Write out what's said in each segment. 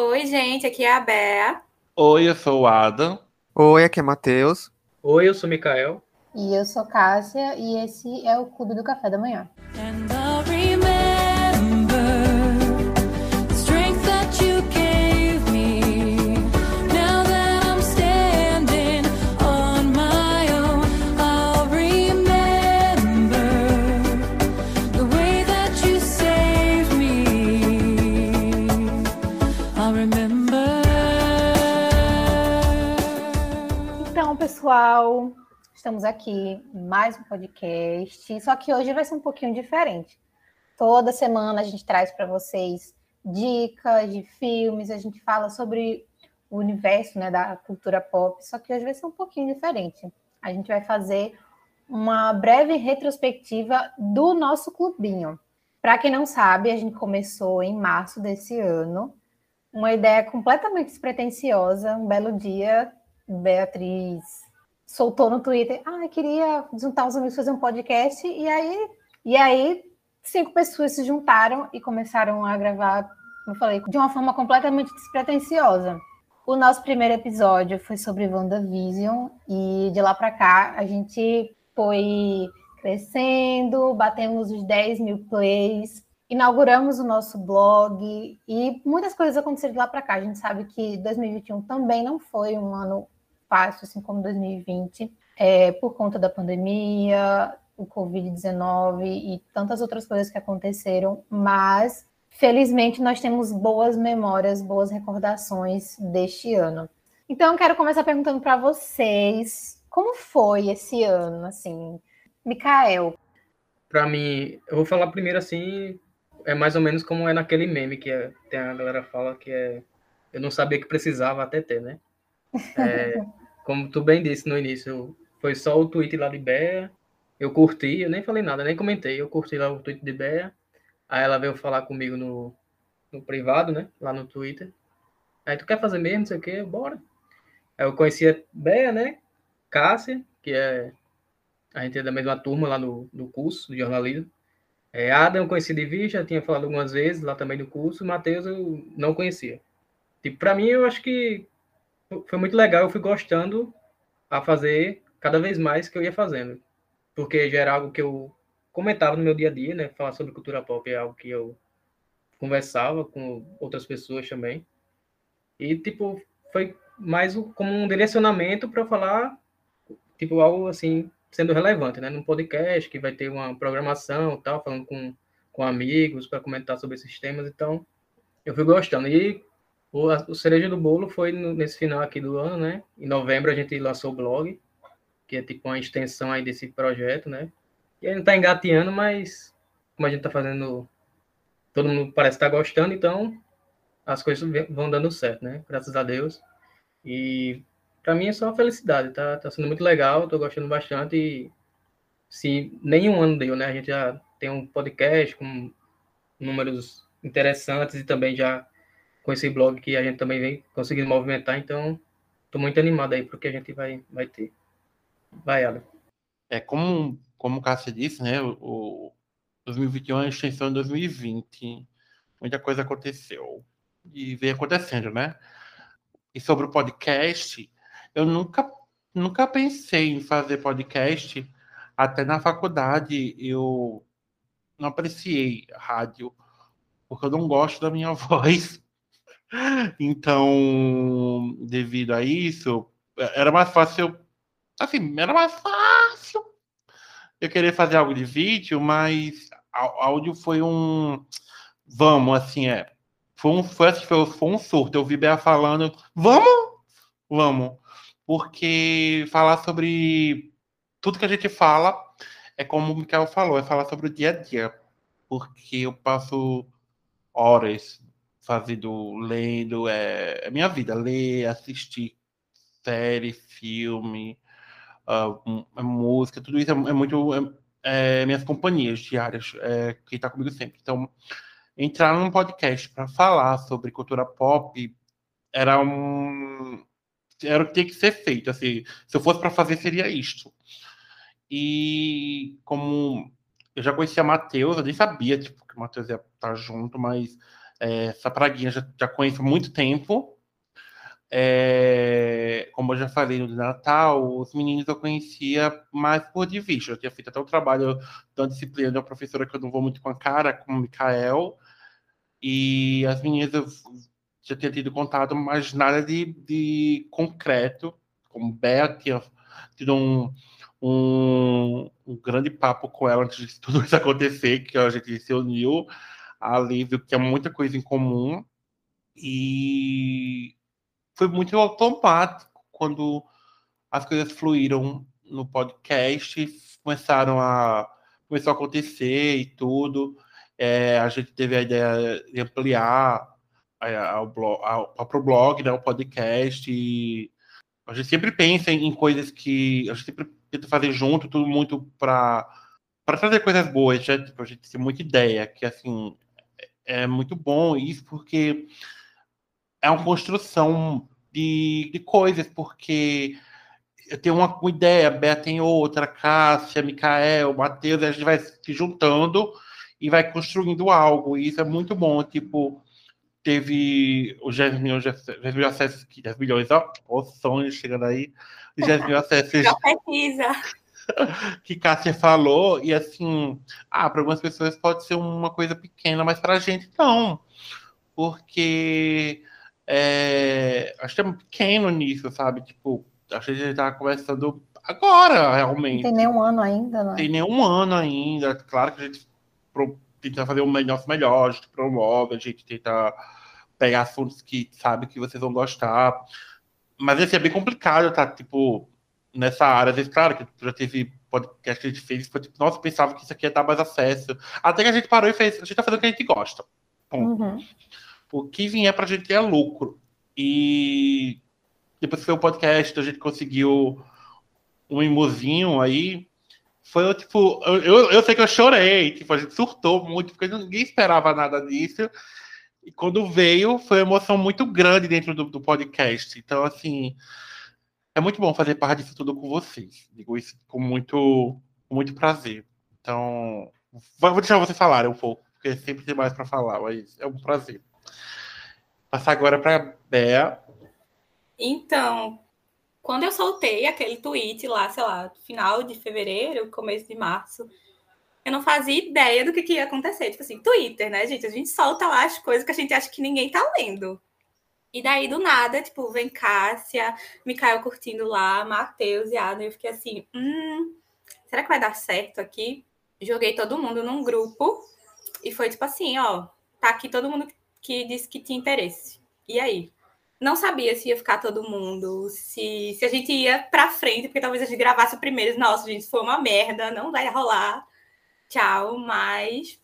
Oi, gente, aqui é a Bea. Oi, eu sou o Adam. Oi, aqui é Matheus. Oi, eu sou Mikael. E eu sou Cássia e esse é o Clube do Café da Manhã. Então, pessoal, estamos aqui mais um podcast, só que hoje vai ser um pouquinho diferente. Toda semana a gente traz para vocês dicas de filmes, a gente fala sobre o universo né, da cultura pop, só que hoje vai ser um pouquinho diferente. A gente vai fazer uma breve retrospectiva do nosso clubinho. Para quem não sabe, a gente começou em março desse ano, uma ideia completamente despretensiosa, um belo dia, Beatriz soltou no Twitter, ah, queria juntar os amigos fazer um podcast, e aí, e aí cinco pessoas se juntaram e começaram a gravar, como eu falei, de uma forma completamente despretensiosa. O nosso primeiro episódio foi sobre WandaVision, e de lá para cá a gente foi crescendo, batemos os 10 mil plays, inauguramos o nosso blog e muitas coisas aconteceram de lá para cá. A gente sabe que 2021 também não foi um ano fácil, assim como 2020, é, por conta da pandemia, o Covid-19 e tantas outras coisas que aconteceram, mas felizmente nós temos boas memórias, boas recordações deste ano. Então, eu quero começar perguntando para vocês como foi esse ano, assim, Mikael. Para mim, eu vou falar primeiro assim, é mais ou menos como é naquele meme que é, tem a galera fala que é eu não sabia que precisava até ter, né? É, como tu bem disse no início, foi só o tweet lá de Bea. Eu curti, eu nem falei nada, nem comentei. Eu curti lá o tweet de Bea. Aí ela veio falar comigo no, no privado, né? Lá no Twitter. Aí tu quer fazer mesmo, não sei o quê? Bora. Aí eu conhecia Bea, né? Cássia, que é. A gente é da mesma turma lá no, no curso de jornalismo. É, Adam eu conheci de vista, tinha falado algumas vezes lá também no curso. Matheus eu não conhecia. Tipo, pra mim, eu acho que foi muito legal, eu fui gostando a fazer cada vez mais que eu ia fazendo. Porque já era algo que eu comentava no meu dia a dia, né? Falar sobre cultura pop é algo que eu conversava com outras pessoas também. E, tipo, foi mais como um direcionamento para falar, tipo, algo assim, sendo relevante, né? Num podcast que vai ter uma programação tal, falando com, com amigos para comentar sobre esses temas. Então, eu fui gostando. E o, o cereja do bolo foi no, nesse final aqui do ano, né? Em novembro a gente lançou o blog, que é tipo uma extensão aí desse projeto, né? E a gente tá engateando, mas como a gente tá fazendo, todo mundo parece estar tá gostando, então as coisas vão dando certo, né? Graças a Deus. E para mim é só felicidade, tá? Tá sendo muito legal, tô gostando bastante e se nenhum ano deu, né? A gente já tem um podcast com números interessantes e também já com esse blog que a gente também vem conseguindo movimentar, então estou muito animado aí para o que a gente vai, vai ter. Vai, Adam. É, como, como o Cássio disse, né, o 2021 é a extensão de 2020. Muita coisa aconteceu. E vem acontecendo, né? E sobre o podcast, eu nunca, nunca pensei em fazer podcast. Até na faculdade eu não apreciei rádio, porque eu não gosto da minha voz. Então, devido a isso, era mais fácil. Assim, era mais fácil. Eu queria fazer algo de vídeo, mas áudio foi um. Vamos, assim, é. Foi um, foi, foi um surto. Eu vi Bea falando, vamos? Vamos. Porque falar sobre tudo que a gente fala é como o Mikael falou, é falar sobre o dia a dia. Porque eu passo horas fazendo, lendo, é, é minha vida, ler, assistir série, filme, uh, música, tudo isso é, é muito é, é, minhas companhias diárias, é, que está comigo sempre. Então, entrar num podcast para falar sobre cultura pop era um era o que tinha que ser feito. Assim, se eu fosse para fazer, seria isto. E como eu já conhecia Matheus, eu nem sabia tipo, que o Matheus ia estar junto, mas É, essa praguinha já, já conheço há muito tempo. É, como eu já falei no Natal, os meninos eu conhecia mais por de vista. Eu tinha feito até o trabalho da disciplina de uma professora que eu não vou muito com a cara, como o Mikael. E as meninas eu já tinha tido contato, mas nada de, de concreto. Como Bea tinha tido um, um, um, grande papo com ela antes de tudo isso acontecer, que a gente se uniu ali, viu que tinha muita coisa em comum. E foi muito automático quando as coisas fluíram no podcast, começaram a começou a acontecer e tudo. É, a gente teve a ideia de ampliar o blog, para o blog, né, o podcast. E a gente sempre pensa em coisas que a gente sempre tenta fazer junto, tudo muito para para trazer coisas boas, né? tipo, a gente tem muita ideia, que assim é, muito bom isso porque é uma construção de, de coisas, porque eu tenho uma, ideia, a tem outra, Cássia, Micael, Matheus, a gente vai se juntando e vai construindo algo, e isso é muito bom, tipo, teve os 10 milhões de, 10 milhões de acessos, 10 milhões, ó, o sonho chegando aí, 10 milhões de acessos. Precisa. que Cássia falou, e assim, ah, para algumas pessoas pode ser uma coisa pequena, mas para a gente não, porque é, acho que é pequeno nisso, sabe? Tipo, acho que a gente tá começando agora, realmente. Não tem nenhum ano ainda, né? Tem nenhum ano ainda. Claro que a gente tenta fazer o nosso melhor, a gente promove, a gente tenta pegar assuntos que sabe que vocês vão gostar. Mas assim, é bem complicado, tá? Tipo, nessa área. Às vezes, claro, que já teve podcast que a gente fez, foi tipo, nossa, pensava que isso aqui ia dar mais acesso. Até que a gente parou e fez, a gente tá fazendo o que a gente gosta. Uhum o que vier para a gente é lucro. E depois que foi o podcast, a gente conseguiu um imozinho aí. Foi tipo, eu, eu sei que eu chorei, tipo, a gente surtou muito, porque ninguém esperava nada disso. E quando veio, foi uma emoção muito grande dentro do, do podcast. Então, assim, é muito bom fazer parte disso tudo com vocês. Digo isso com muito, com muito prazer. Então, vou deixar você falar um pouco, porque sempre tem mais para falar, mas é um prazer. Passar agora para Bea. Então, quando eu soltei aquele tweet lá, sei lá, final de fevereiro, começo de março, eu não fazia ideia do que, que ia acontecer. Tipo assim, Twitter, né, gente? A gente solta lá as coisas que a gente acha que ninguém tá lendo. E daí, do nada, tipo, vem Cássia, Mikael curtindo lá, Matheus e Adam. Eu fiquei assim, hum, será que vai dar certo aqui? Joguei todo mundo num grupo e foi tipo assim, ó, tá aqui todo mundo que disse que tinha interesse. E aí? Não sabia se ia ficar todo mundo, se, se a gente ia pra frente, porque talvez a gente gravasse primeiro. Nossa, gente, foi uma merda, não vai rolar. Tchau, mas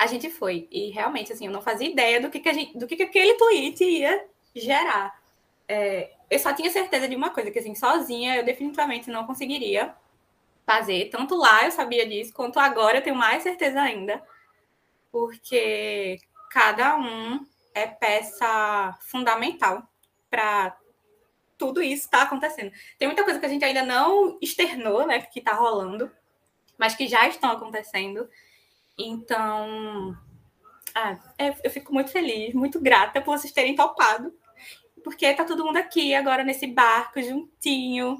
a gente foi. E realmente, assim, eu não fazia ideia do que, que, gente, do que, que aquele tweet ia gerar. É, eu só tinha certeza de uma coisa, que assim, sozinha eu definitivamente não conseguiria fazer. Tanto lá eu sabia disso, quanto agora eu tenho mais certeza ainda. Porque cada um é peça fundamental para tudo isso estar tá acontecendo. Tem muita coisa que a gente ainda não externou, né, que está rolando, mas que já estão acontecendo. Então, ah, é, eu fico muito feliz, muito grata por vocês terem topado, porque tá todo mundo aqui agora nesse barco juntinho,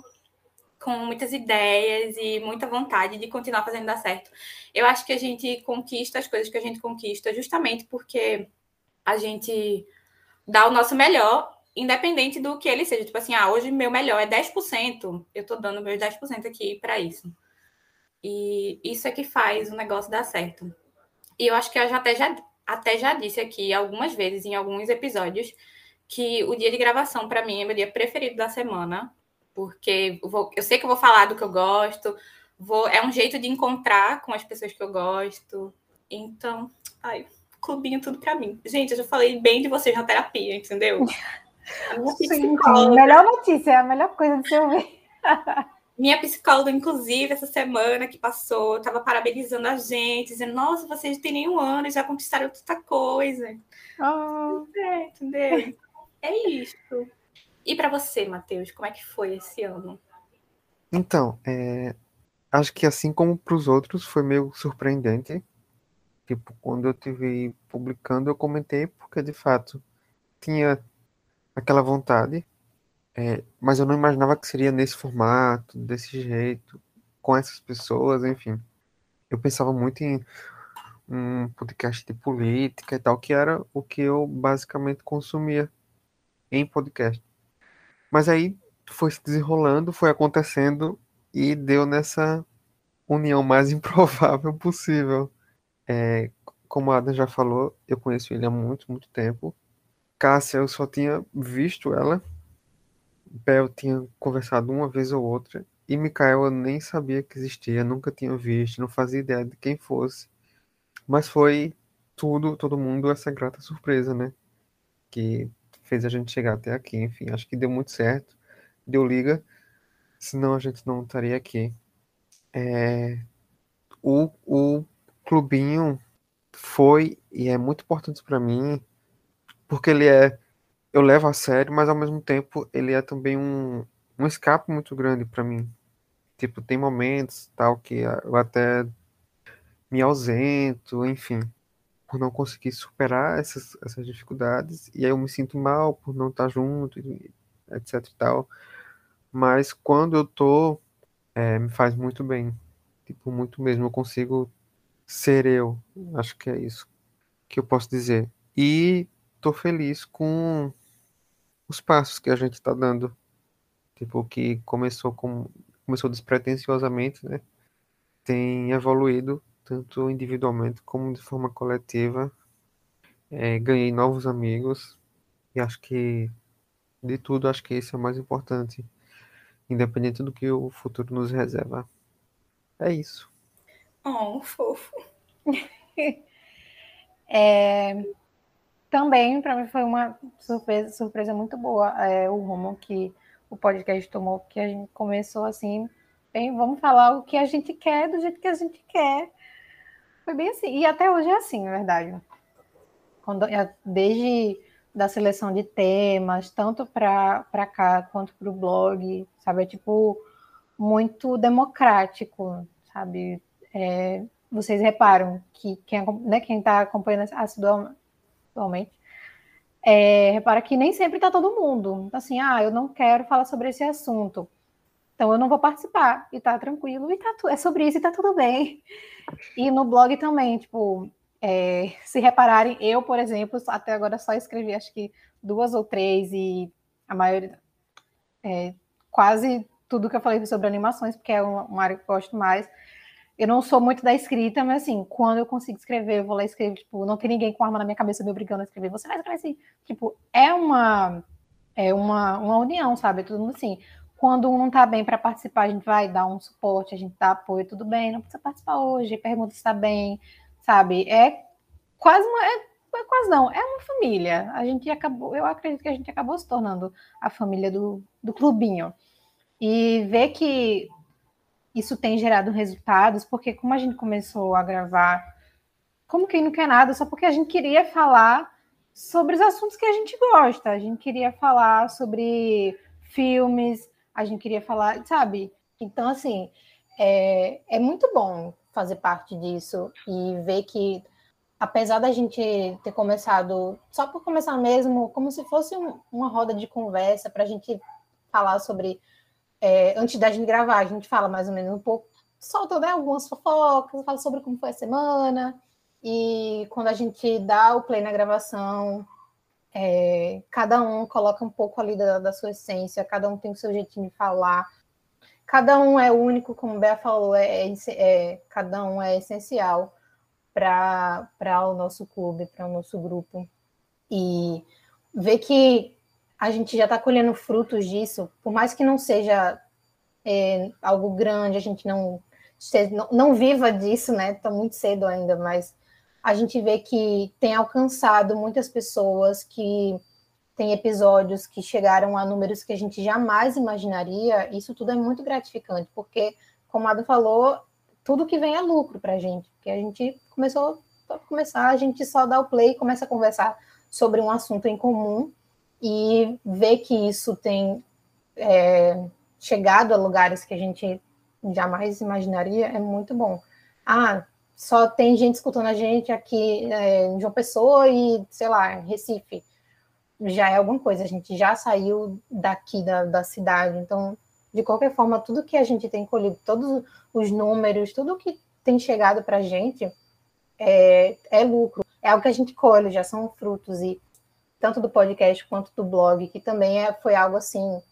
com muitas ideias e muita vontade de continuar fazendo dar certo. Eu acho que a gente conquista as coisas que a gente conquista justamente porque a gente dá o nosso melhor, independente do que ele seja. Tipo assim, ah, hoje meu melhor é 10%, eu tô dando meus 10% aqui para isso. E isso é que faz o negócio dar certo. E eu acho que eu já até já, até já disse aqui algumas vezes, em alguns episódios, que o dia de gravação, para mim, é meu dia preferido da semana, porque eu, vou, eu sei que eu vou falar do que eu gosto, vou, é um jeito de encontrar com as pessoas que eu gosto. Então, ai, clubinho tudo para mim. Gente, eu já falei bem de vocês na terapia, entendeu? A minha psicóloga... melhor notícia, é a melhor coisa de se ouvir. Minha psicóloga, inclusive, essa semana que passou, estava parabenizando a gente, dizendo: Nossa, vocês não têm nenhum ano e já conquistaram tanta coisa. Oh. É, entendeu? É isso. E para você, Matheus, como é que foi esse ano? Então, é, acho que assim como para os outros foi meio surpreendente. Tipo, quando eu tive publicando, eu comentei porque de fato tinha aquela vontade, é, mas eu não imaginava que seria nesse formato, desse jeito, com essas pessoas, enfim. Eu pensava muito em um podcast de política e tal, que era o que eu basicamente consumia em podcast. Mas aí foi se desenrolando, foi acontecendo e deu nessa união mais improvável possível. É, como a Adam já falou, eu conheço ele há muito, muito tempo. Cássia, eu só tinha visto ela. Bel tinha conversado uma vez ou outra. E Mikael eu nem sabia que existia, nunca tinha visto, não fazia ideia de quem fosse. Mas foi tudo, todo mundo essa grata surpresa, né? Que fez a gente chegar até aqui. Enfim, acho que deu muito certo. Deu liga, senão a gente não estaria aqui. É, o, o clubinho foi e é muito importante para mim, porque ele é. Eu levo a sério, mas ao mesmo tempo ele é também um, um escape muito grande para mim. Tipo, tem momentos tal que eu até me ausento, enfim, por não conseguir superar essas, essas dificuldades, e aí eu me sinto mal por não estar junto, etc e tal. Mas quando eu tô, é, me faz muito bem. Tipo, muito mesmo. Eu consigo ser eu. Acho que é isso que eu posso dizer. E tô feliz com os passos que a gente está dando. Tipo, que começou com começou despretensiosamente, né? Tem evoluído tanto individualmente como de forma coletiva. É, ganhei novos amigos e acho que de tudo acho que esse é o mais importante, independente do que o futuro nos reserva. É isso. Oh, fofo. é, também para mim foi uma surpresa, surpresa muito boa é, o rumo que o podcast tomou, que a gente começou assim, bem, vamos falar o que a gente quer, do jeito que a gente quer. Foi bem assim. E até hoje é assim, na verdade. Quando, é, desde da seleção de temas, tanto para cá quanto para o blog, sabe? É tipo muito democrático, sabe? É, vocês reparam que quem né, está acompanhando assiduamente é, repara que nem sempre está todo mundo. Assim, ah, eu não quero falar sobre esse assunto. Então eu não vou participar. E tá tranquilo, e tá é sobre isso e tá tudo bem. E no blog também, tipo, é, se repararem, eu, por exemplo, até agora só escrevi acho que duas ou três, e a maioria. É, quase tudo que eu falei sobre animações, porque é uma área que eu gosto mais eu não sou muito da escrita, mas assim, quando eu consigo escrever, eu vou lá escrever, tipo, não tem ninguém com arma na minha cabeça me obrigando a escrever, você vai escrever assim. Tipo, é uma é uma, uma união, sabe? É tudo assim. Quando um não tá bem para participar, a gente vai dar um suporte, a gente dá apoio, tudo bem, não precisa participar hoje, pergunta se tá bem, sabe? É quase uma. É, é quase não, é uma família. A gente acabou, eu acredito que a gente acabou se tornando a família do, do clubinho. E ver que isso tem gerado resultados, porque como a gente começou a gravar, como quem não quer nada, só porque a gente queria falar sobre os assuntos que a gente gosta, a gente queria falar sobre filmes, a gente queria falar, sabe? Então, assim, é, é muito bom fazer parte disso e ver que, apesar da gente ter começado, só por começar mesmo, como se fosse um, uma roda de conversa para a gente falar sobre é, antes da gente gravar, a gente fala mais ou menos um pouco, solta né, algumas fofocas, fala sobre como foi a semana, e quando a gente dá o play na gravação, é, cada um coloca um pouco ali da, da, sua essência, cada um tem o seu jeitinho de falar, cada um é único, como o Bea falou, é, é, é cada um é essencial para o nosso clube, para o nosso grupo. E ver que a gente já está colhendo frutos disso, por mais que não seja é, algo grande, a gente não, não, não viva disso, né? Está muito cedo ainda, mas a gente vê que tem alcançado muitas pessoas que tem episódios que chegaram a números que a gente jamais imaginaria. Isso tudo é muito gratificante, porque, como a Ada falou, tudo que vem é lucro para a gente, porque a gente começou, para começar, a gente só dá o play e começa a conversar sobre um assunto em comum e ver que isso tem é, chegado a lugares que a gente jamais imaginaria é muito bom. Ah, só tem gente escutando a gente aqui é, em João Pessoa e, sei lá, Recife. Já é alguma coisa, a gente já saiu daqui da, da cidade. Então, de qualquer forma, tudo que a gente tem colhido, todos os números, tudo que tem chegado para a gente é, é lucro. É algo que a gente colhe, já são frutos. E tanto do podcast quanto do blog, que também é, foi algo assim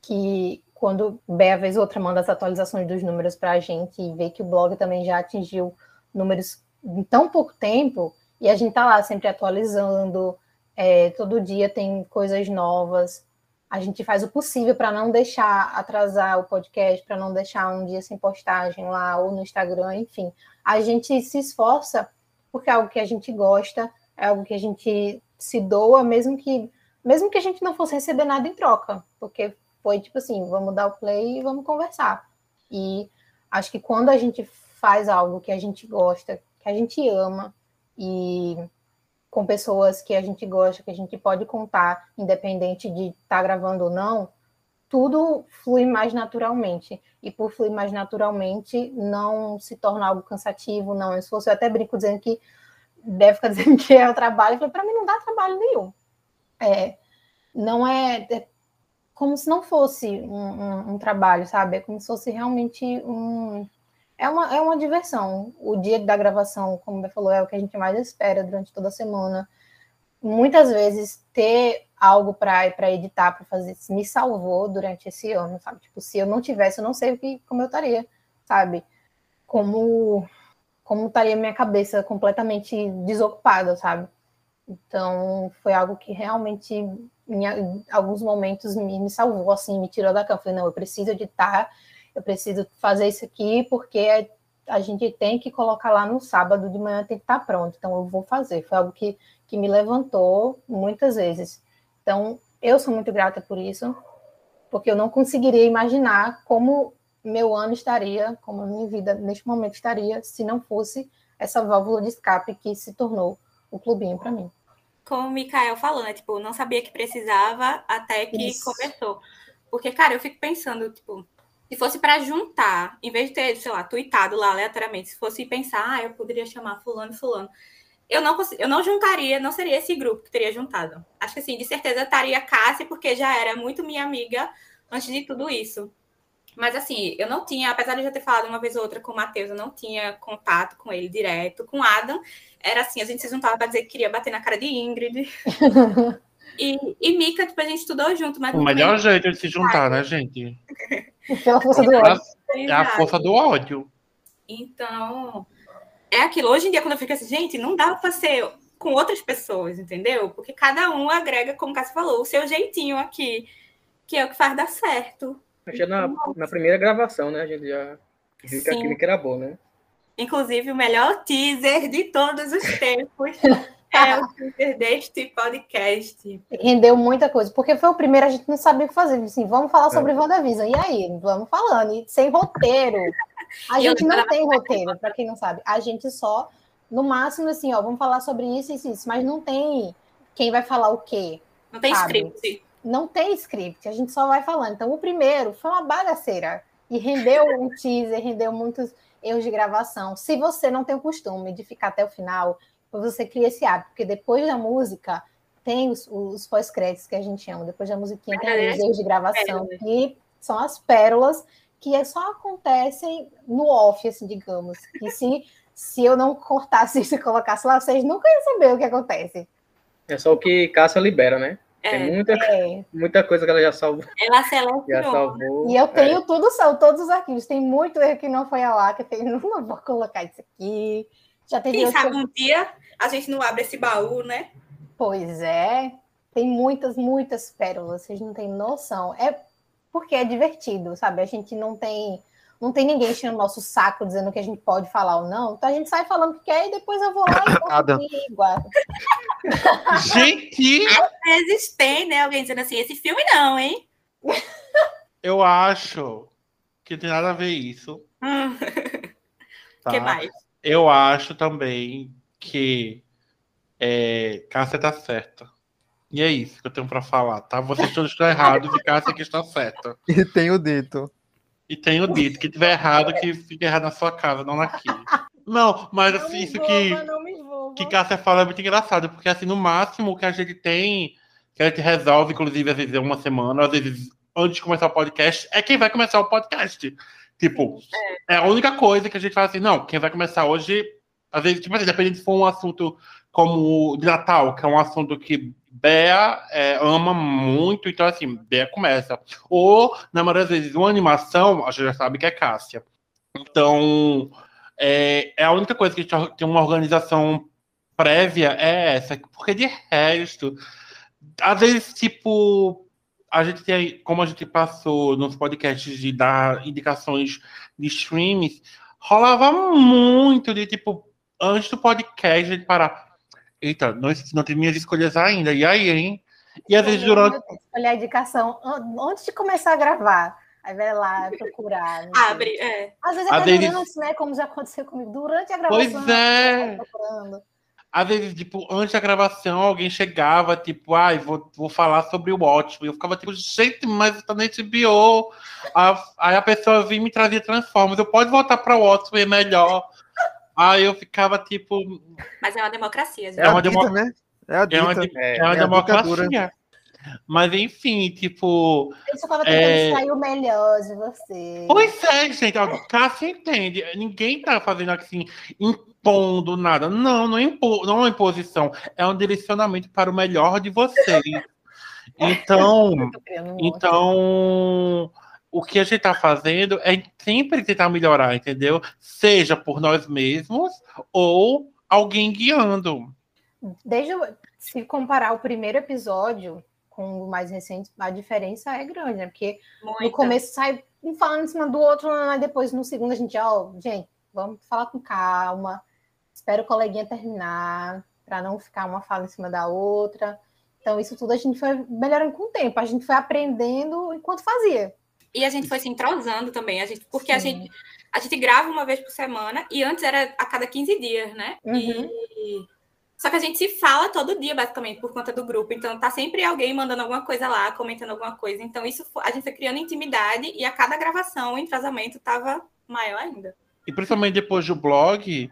que quando Bea vez outra manda as atualizações dos números para a gente e vê que o blog também já atingiu números em tão pouco tempo, e a gente está lá sempre atualizando, é, todo dia tem coisas novas. A gente faz o possível para não deixar atrasar o podcast, para não deixar um dia sem postagem lá ou no Instagram, enfim. A gente se esforça porque é algo que a gente gosta, é algo que a gente se doa, mesmo que mesmo que a gente não fosse receber nada em troca, porque foi tipo assim, vamos dar o play e vamos conversar. E acho que quando a gente faz algo que a gente gosta, que a gente ama e com pessoas que a gente gosta, que a gente pode contar, independente de estar tá gravando ou não, tudo flui mais naturalmente. E por fluir mais naturalmente, não se torna algo cansativo, não. Se fosse, eu até brinco dizendo que deve ficar dizendo que é o trabalho. Eu falei, para mim não dá trabalho nenhum. É, não é, é como se não fosse um, um, um, trabalho, sabe? É como se fosse realmente um, é uma, é uma diversão. O dia da gravação, como você falou, é o que a gente mais espera durante toda a semana. Muitas vezes ter algo para editar, para fazer, me salvou durante esse ano, sabe? Tipo, se eu não tivesse, eu não sei o que, como eu estaria, sabe? Como como estaria minha cabeça completamente desocupada, sabe? Então, foi algo que realmente, em alguns momentos, me, me salvou, assim, me tirou da cama. Falei, não, eu preciso editar, eu preciso fazer isso aqui porque a gente tem que colocar lá no sábado de manhã, tem que estar pronto. Então, eu vou fazer. Foi algo que, que me levantou muitas vezes. Então, eu sou muito grata por isso, porque eu não conseguiria imaginar como meu ano estaria, como a minha vida neste momento estaria, se não fosse essa válvula de escape que se tornou o clubinho para mim. Como o Mikael falou, né? Tipo, não sabia que precisava até que Isso. começou. Porque, cara, eu fico pensando, tipo, se fosse para juntar, em vez de ter, sei lá, tweetado lá aleatoriamente, se fosse pensar, ah, eu poderia chamar fulano fulano, eu não, eu não juntaria, não seria esse grupo que teria juntado. Acho que, assim, de certeza estaria Cássia, porque já era muito minha amiga antes de tudo isso. Mas, assim, eu não tinha, apesar de eu já ter falado uma vez ou outra com o Matheus, eu não tinha contato com ele direto. Com o Adam, era assim, a gente se juntava para dizer que queria bater na cara de Ingrid. E, e Mika, tipo, a gente estudou junto. Mas o melhor jeito de se juntar, né, gente? Pela força do ódio. É a força do ódio. Então, é aquilo. Hoje em dia, quando eu fico assim, gente, não dá para ser com outras pessoas, entendeu? Porque cada um agrega, como o Cássio falou, o seu jeitinho aqui, que é o que faz dar certo. Já na, na primeira gravação, né? A gente já viu que a química era boa, né? Inclusive, o melhor teaser de todos os tempos é o Twitter deste podcast. Rendeu muita coisa, porque foi o primeiro, a gente não sabia o que fazer. Assim, vamos falar sobre é. WandaVision. E aí, vamos falando, e sem roteiro. A gente não tem roteiro, para quem não sabe. A gente só, no máximo, assim, ó, vamos falar sobre isso e isso, isso, mas não tem quem vai falar o quê. Não tem sabe? script. Não tem script, a gente só vai falando. Então, o primeiro foi uma bagaceira. E rendeu um teaser, rendeu muitos erros de gravação. Se você não tem o costume de ficar até o final, você cria esse hábito, porque depois da música tem os, os pós-créditos que a gente chama, depois da musiquinha tem os erros de gravação, que são as pérolas que só acontecem no off, assim, digamos. E se, se eu não cortasse isso e colocasse lá, vocês nunca iam saber o que acontece. É só o que Cássia libera, né? É, tem muita, é. muita coisa que ela já salvou. Ela selecionou. Já salvou. E eu tenho é. tudo, são todos os arquivos. Tem muito erro que não foi a lá, que eu tenho, não vou colocar isso aqui. Já teve Quem sabe um dia a gente não abre esse baú, né? Pois é. Tem muitas, muitas pérolas, vocês não têm noção. É porque é divertido, sabe? A gente não tem não tem ninguém enchendo o nosso saco dizendo que a gente pode falar ou não. Então a gente sai falando o que quer e depois eu vou lá e igual. Gente! Às vezes tem, né? Alguém dizendo assim, esse filme não, hein? Eu acho que tem nada a ver isso. Hum. Tá? que mais? Eu acho também que é, Cássia tá certa. E é isso que eu tenho para falar, tá? Vocês todos estão errados e Cássia que está certa. E tenho dito. E tenho dito que tiver errado, que fique errado na sua casa, não aqui. Não, mas assim, isso que, não me que Cássia fala é muito engraçado, porque assim, no máximo o que a gente tem, que a gente resolve, inclusive, às vezes é uma semana, às vezes antes de começar o podcast, é quem vai começar o podcast. Tipo, é a única coisa que a gente fala assim, não, quem vai começar hoje, às vezes, tipo assim, dependendo se for um assunto como de Natal, que é um assunto que Bea é, ama muito, então assim, Bea começa. Ou, na maioria das vezes, uma animação, a gente já sabe que é Cássia. Então, é, é a única coisa que a gente tem uma organização prévia é essa, porque de resto, às vezes, tipo, a gente tem, como a gente passou nos podcasts de dar indicações de streams, rolava muito de tipo, antes do podcast, a gente parar. Eita, não, não tem minhas escolhas ainda, e aí, hein? E às vezes durante. Olha a indicação an- antes de começar a gravar. Aí vai lá procurar. Abre, é. Às vezes vezes- durante, né? Como já aconteceu comigo. Durante a gravação. Pois é. procurando. Às vezes, tipo, antes da gravação, alguém chegava, tipo, ai, vou, vou falar sobre o ótimo. E eu ficava tipo, gente, mas tá na HBO. Aí- Aí a pessoa vinha e me trazia Transformers. Eu pode voltar para o ótimo, é melhor. Aí eu ficava, tipo, Mas é uma democracia, gente. É, uma a dita, demo- né? É a é uma, dita. de- É, é uma é a democracia. ditadura. Mas enfim, tipo. Eu só tava tentando É. sair o melhor de você. Pois é, gente. A Cássia entende. Ninguém tá fazendo assim, impondo nada. Não, não é, impo, não é uma imposição. É um direcionamento para o melhor de vocês. Então. Então, o que a gente está fazendo é sempre tentar melhorar, entendeu? Seja por nós mesmos ou alguém guiando. Desde o- se comparar o primeiro episódio com o mais recente, a diferença é grande, né? Porque no Muita. começo sai um falando em cima do outro, aí depois no segundo a gente, ó, gente, vamos falar com calma, espera o coleguinha terminar, para não ficar uma fala em cima da outra. Então, isso tudo a gente foi melhorando com o tempo, a gente foi aprendendo enquanto fazia. E a gente foi se entrosando também, a gente, porque a gente, a gente grava uma vez por semana e antes era a cada 15 dias, né? Uhum. E- Só que a gente se fala todo dia, basicamente, por conta do grupo. Então tá sempre alguém mandando alguma coisa lá, comentando alguma coisa. Então isso a gente foi criando intimidade e a cada gravação o entrosamento tava maior ainda. E principalmente depois do blog,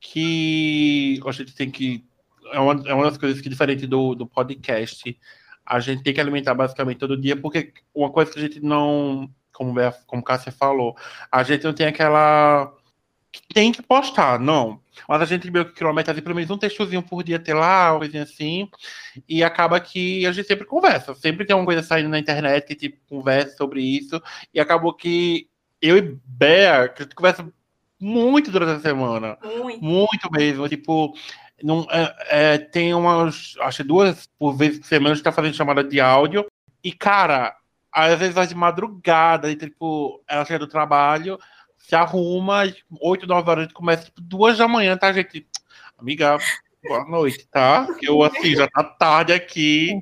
que a gente tem que. É uma, é uma das coisas que, diferente do, do podcast, a gente tem que alimentar basicamente todo dia, porque uma coisa que a gente não. Como, como Cássia falou, a gente não tem aquela. Que tem que postar, não. Mas a gente meio que criou uma meta de pelo menos um textozinho por dia ter lá, uma coisinha assim. E acaba que a gente sempre conversa. Sempre tem uma coisa saindo na internet que tipo, conversa sobre isso. E acabou que eu e Bea, que a gente conversa muito durante a semana. Muito. Muito mesmo. Tipo, não, é, é, tem umas, acho que duas por vez por semana a gente tá fazendo chamada de áudio. E, cara, às vezes vai de madrugada, e, tipo, ela chega do trabalho, se arruma, e, 8, 9 horas a gente começa, tipo, duas da manhã, tá, gente? Amiga, boa noite, tá? Eu, assim, já tá tarde aqui.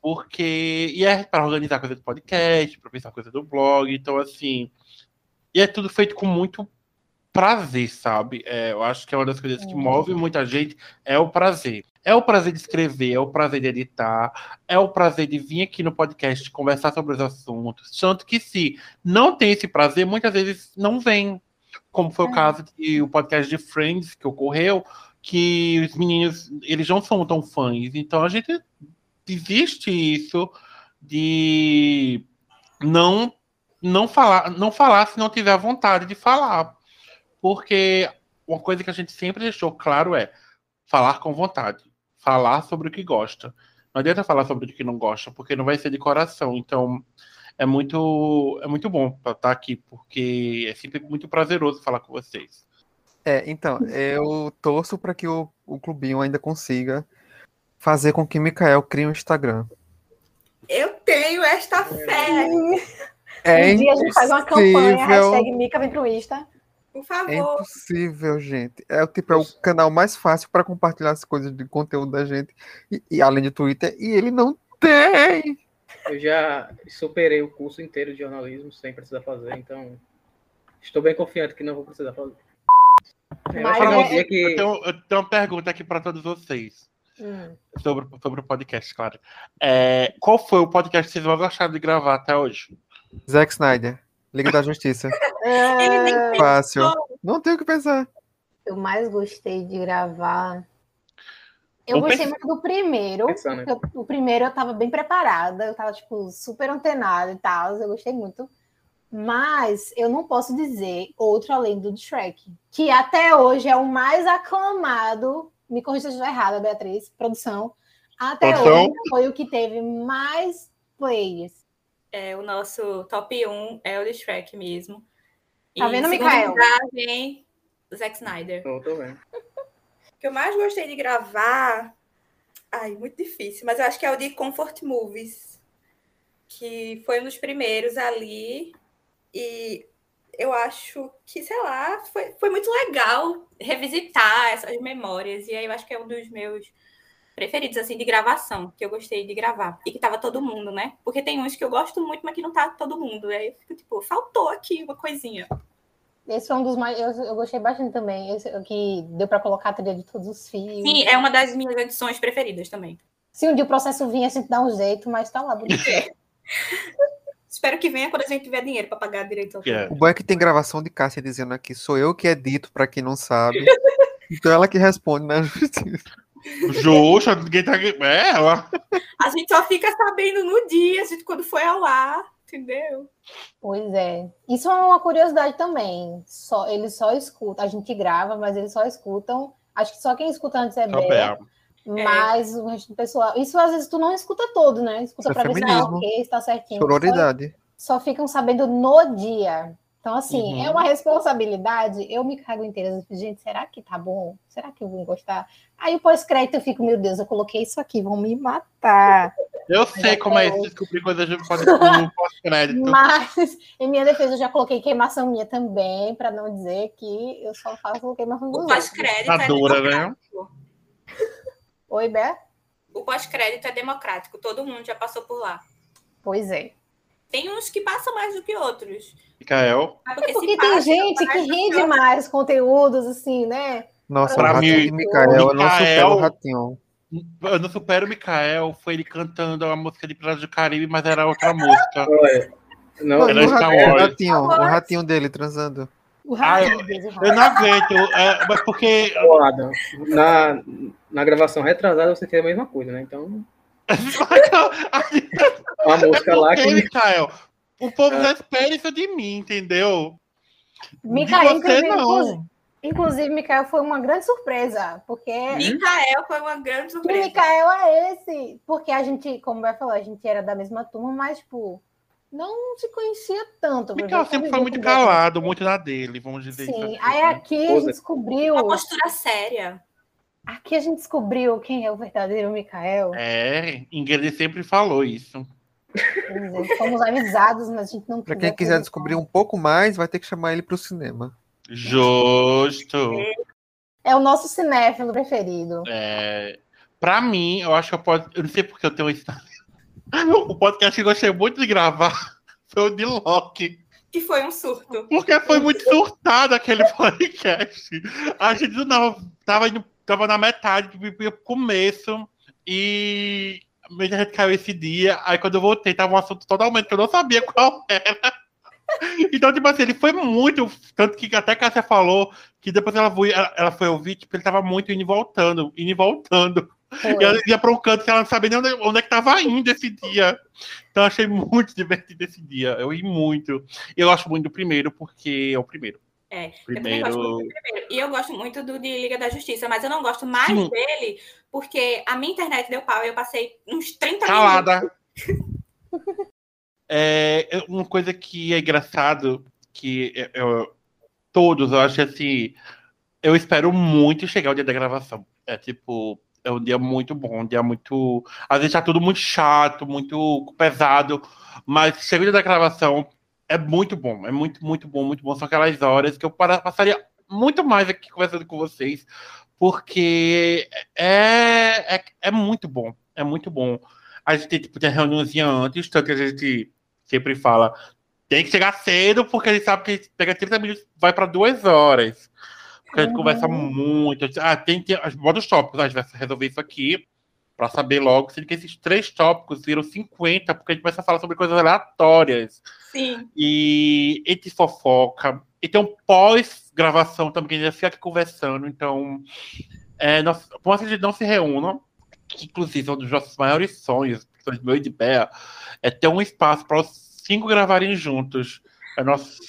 Porque. E é para organizar coisa do podcast, para pensar coisa do blog, então assim. E é tudo feito com muito prazer, sabe? É, eu acho que é uma das coisas que Uhum. move muita gente é o prazer. É o prazer de escrever, é o prazer de editar, é o prazer de vir aqui no podcast conversar sobre os assuntos. Tanto que se não tem esse prazer, muitas vezes não vem. Como foi o É. caso do podcast de Friends que ocorreu, que os meninos, eles não são tão fãs. Então a gente existe isso de não não falar, não falar se não tiver vontade de falar. Porque uma coisa que a gente sempre deixou claro é falar com vontade, falar sobre o que gosta. Não adianta falar sobre o que não gosta, porque não vai ser de coração. Então, é muito é muito bom estar aqui, porque é sempre muito prazeroso falar com vocês. É, então, eu torço para que o, o clubinho ainda consiga fazer com que Mikael crie um Instagram. Eu tenho esta fé, É um dia a gente faz uma campanha, hashtag Mica vem pro Insta. Por É favor. impossível, gente. É o tipo, é o canal mais fácil para compartilhar as coisas de conteúdo da gente, e, e além de Twitter, e ele não tem. Eu já superei o curso inteiro de jornalismo sem precisar fazer, então estou bem confiante que não vou precisar fazer. É, Mas chegar um é- dia Eu que tenho, eu tenho uma pergunta aqui para todos vocês. Hum. Sobre, sobre o podcast, claro. É, qual foi o podcast que vocês mais gostaram de gravar até hoje? Zack Snyder, Liga da Justiça. É, Fácil. Não tenho o que pensar. eu mais gostei de gravar. Eu Vou gostei pensar- muito do primeiro. Pensando, né? o primeiro eu tava bem preparada, eu tava, tipo, super antenada e tal, eu gostei muito. Mas eu não posso dizer outro além do Shrek, que até hoje é o mais aclamado. Me corrija se eu estiver errada, Beatriz, produção. Até Produção. hoje foi o que teve mais plays. É, o nosso top 1 é o de Shrek mesmo. Tá E vendo, Mikael? lugar vem o Zack Snyder. Tô, tô vendo. O que eu mais gostei de gravar. Ai, muito difícil, mas eu acho que é o de Comfort Movies, que foi um dos primeiros ali. E eu acho que, sei lá, foi, foi muito legal revisitar essas memórias. E aí eu acho que é um dos meus preferidos, assim, de gravação, que eu gostei de gravar. E que tava todo mundo, né? Porque tem uns que eu gosto muito, mas que não tá todo mundo. E aí eu fico tipo, faltou aqui uma coisinha. Esse foi um dos mais. Eu, eu gostei bastante também. Esse, o que deu pra colocar a trilha de todos os filmes. Sim, é uma das minhas edições preferidas também. Se um dia o processo vir, a gente dá um jeito, mas tá lá, bonitinho. Espero que venha quando a gente tiver dinheiro para pagar direito ao Que é. O bom é que tem gravação de Cássia dizendo aqui, sou eu que edito, pra quem não sabe. Então ela que responde na justiça. Justo, ninguém tá. É, ela. A gente só fica sabendo no dia, a gente, quando foi ao ar, entendeu? Pois é. Isso é uma curiosidade também. Só, eles só escutam. A gente grava, mas eles só escutam. Acho que só quem escuta antes é Bea. bem. Mas o resto do pessoal. Isso às vezes tu não escuta todo, né? Escuta Isso é pra ver se tá ok, se tá certinho. Sororidade. Só, só ficam sabendo no dia. Então, assim, Uhum. é uma responsabilidade. Eu me cago inteira. Gente, será que tá bom? Será que eu vou gostar? Aí o pós-crédito eu fico, meu Deus, eu coloquei isso aqui, vão me matar. Eu sei como é isso, descobrir coisas de pós-crédito. Mas, em minha defesa, eu já coloquei queimação minha também, para não dizer que eu só faço queimação dos O pós-crédito Tá é dura, né? Oi, Bé? O pós-crédito é democrático, todo mundo já passou por lá. Pois é. Tem uns que passam mais do que outros. Mikael. Mas É porque tem passa gente que mais que demais conteúdos, assim, né? Nossa, Pra mim, de Mikael, eu não supero o ratinho. Eu não supero o Mikael, foi ele cantando a música de Piratas do Caribe, mas era outra música. Não, Não, Era o, ratinho, o ratinho, o ratinho dele transando. O Ah, eu- Eu não aguento, é, mas porque. Na, na gravação retrasada você fez a mesma coisa, né? Então, uma música lá É porque, que. Mikael, o povo É. já espera isso de mim, entendeu? Micael, de você, inclusive, não. inclusive, Micael foi uma grande surpresa, porque Mikael foi uma grande surpresa. Micael é esse? Porque a gente, como vai falar, a gente era da mesma turma, mas, tipo, não se conhecia tanto. Mikael sempre foi muito calado, muito na dele, vamos dizer. Sim, assim, aí né? aqui a gente descobriu. Uma postura séria. Aqui a gente descobriu quem é o verdadeiro Micael. É, Ingrid sempre falou isso. Dizer, Fomos avisados, mas a gente não Pra quem quiser acreditar. descobrir um pouco mais, vai ter que chamar ele pro cinema. Justo. É o nosso cinéfilo preferido. É, pra mim, eu acho que eu posso. Eu não sei porque eu tenho isso. O podcast que eu gostei muito de gravar foi o de Loki. Que foi um surto. Porque foi muito surtado aquele podcast. A gente não tava, indo, tava na metade, pro começo, e a gente caiu esse dia. Aí quando eu voltei, tava um assunto totalmente que eu não sabia qual era. Então, tipo assim, ele foi muito. Tanto que até a Cássia falou que depois ela foi, ela, ela foi ouvir, tipo, ele tava muito indo e voltando, indo e voltando. Foi. E ela ia pra um canto que ela não sabia nem onde, onde é que tava indo esse dia. Então achei muito divertido esse dia. Eu ri muito. Eu gosto muito do primeiro, porque é o primeiro. É, eu também gosto Primeiro. muito do primeiro. E eu gosto muito do de Liga da Justiça, mas eu não gosto mais Sim. dele porque a minha internet deu pau e eu passei uns 30 minutos. Calada. É é uma coisa que é engraçado, que eu- eu- todos, eu acho assim, eu espero muito chegar o dia da gravação. É tipo, é um dia muito bom, um dia muito. Às vezes tá tudo muito chato, muito pesado, mas chega o dia da gravação, é muito bom, é muito, muito bom, muito bom. São aquelas horas que eu passaria muito mais aqui conversando com vocês, porque é, é, é muito bom, é muito bom. A gente tem, tipo, tem a reuniãozinha antes, tanto que a gente sempre fala, tem que chegar cedo, porque a gente sabe que a gente pega 30 minutos, vai para duas horas. Porque a gente Uhum. conversa muito. a gente- Ah, tem que. Bota os tópicos, a gente vai resolver isso aqui para saber logo. Sendo que esses três tópicos viram 50, porque a gente começa a falar sobre coisas aleatórias. Sim. E entre fofoca, e tem um pós-gravação também, que a gente fica aqui conversando. Então, é, nós, por mais que a gente não se reúna, que inclusive é um dos nossos maiores sonhos, de meu e de Bea, é ter um espaço para os cinco gravarem juntos. É nosso,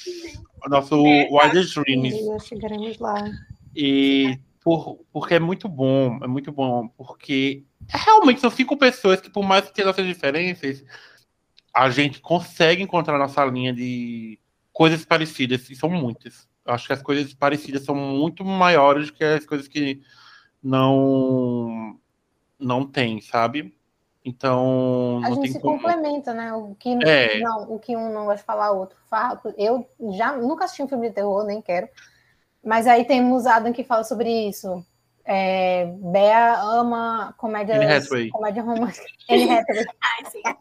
é nosso Wildest Dreams. chegaremos lá. E por, porque é muito bom, é muito bom, porque realmente são cinco pessoas que, por mais que tenham nossas diferenças, a gente consegue encontrar nossa linha de coisas parecidas, e são muitas. Acho que as coisas parecidas são muito maiores do que as coisas que não não tem, sabe? Então, A gente se como. complementa, né? O que, É. não, o que um não gosta de falar, o outro fala. Eu já nunca assisti um filme de terror, nem quero. Mas aí temos Adam que fala sobre isso. É, Bea ama comédia, comédia romântica. Anne Hathaway. Ai,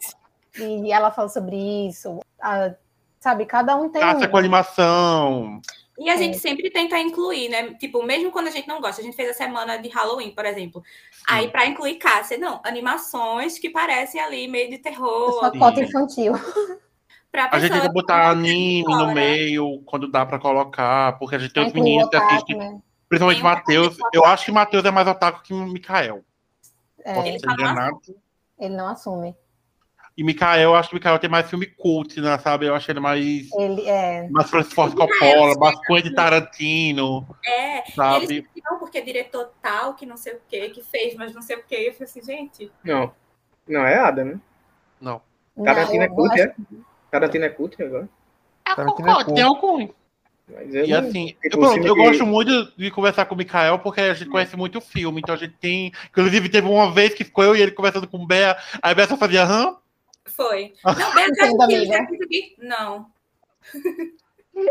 sim. E ela fala sobre isso. Ah, sabe, cada um tem Caça um. com animação. E a gente sempre tenta incluir, né? Tipo, mesmo quando a gente não gosta, a gente fez a semana de Halloween, por exemplo. Aí, pra incluir Cássia, não, animações que parecem ali meio de terror. Sua cota infantil. Pra A gente tenta botar anime no meio, quando dá pra colocar, porque a gente tem os Inclui meninos que assistem, né? principalmente Tem Matheus. Eu acho que Matheus é mais otaku que Mikael. É, Posso Ele ser enganado. ele não assume. E Mikael, eu acho que Mikael tem mais filme cult, né, sabe? Eu acho ele mais, Ele é. mais Francis Ford Coppola, mais Quentin Tarantino, É, e sabe? eles não, porque é diretor tal, que não sei o que, que fez, mas não sei o que. Eu falei assim, gente, Não. Não, é Ada, né? Não. Tarantino Não, é cult, gosto- é? Tarantino é cult agora. Tarantino é Concordo, tem algum. E não- assim, eu, pronto, eu que- gosto muito de conversar com o Mikael, porque a gente conhece muito filme, então a gente tem. Inclusive, teve uma vez que ficou eu e ele conversando com o Bea, aí a Bea só fazia aham. foi. Não, bem, Entendo, amiga. Não.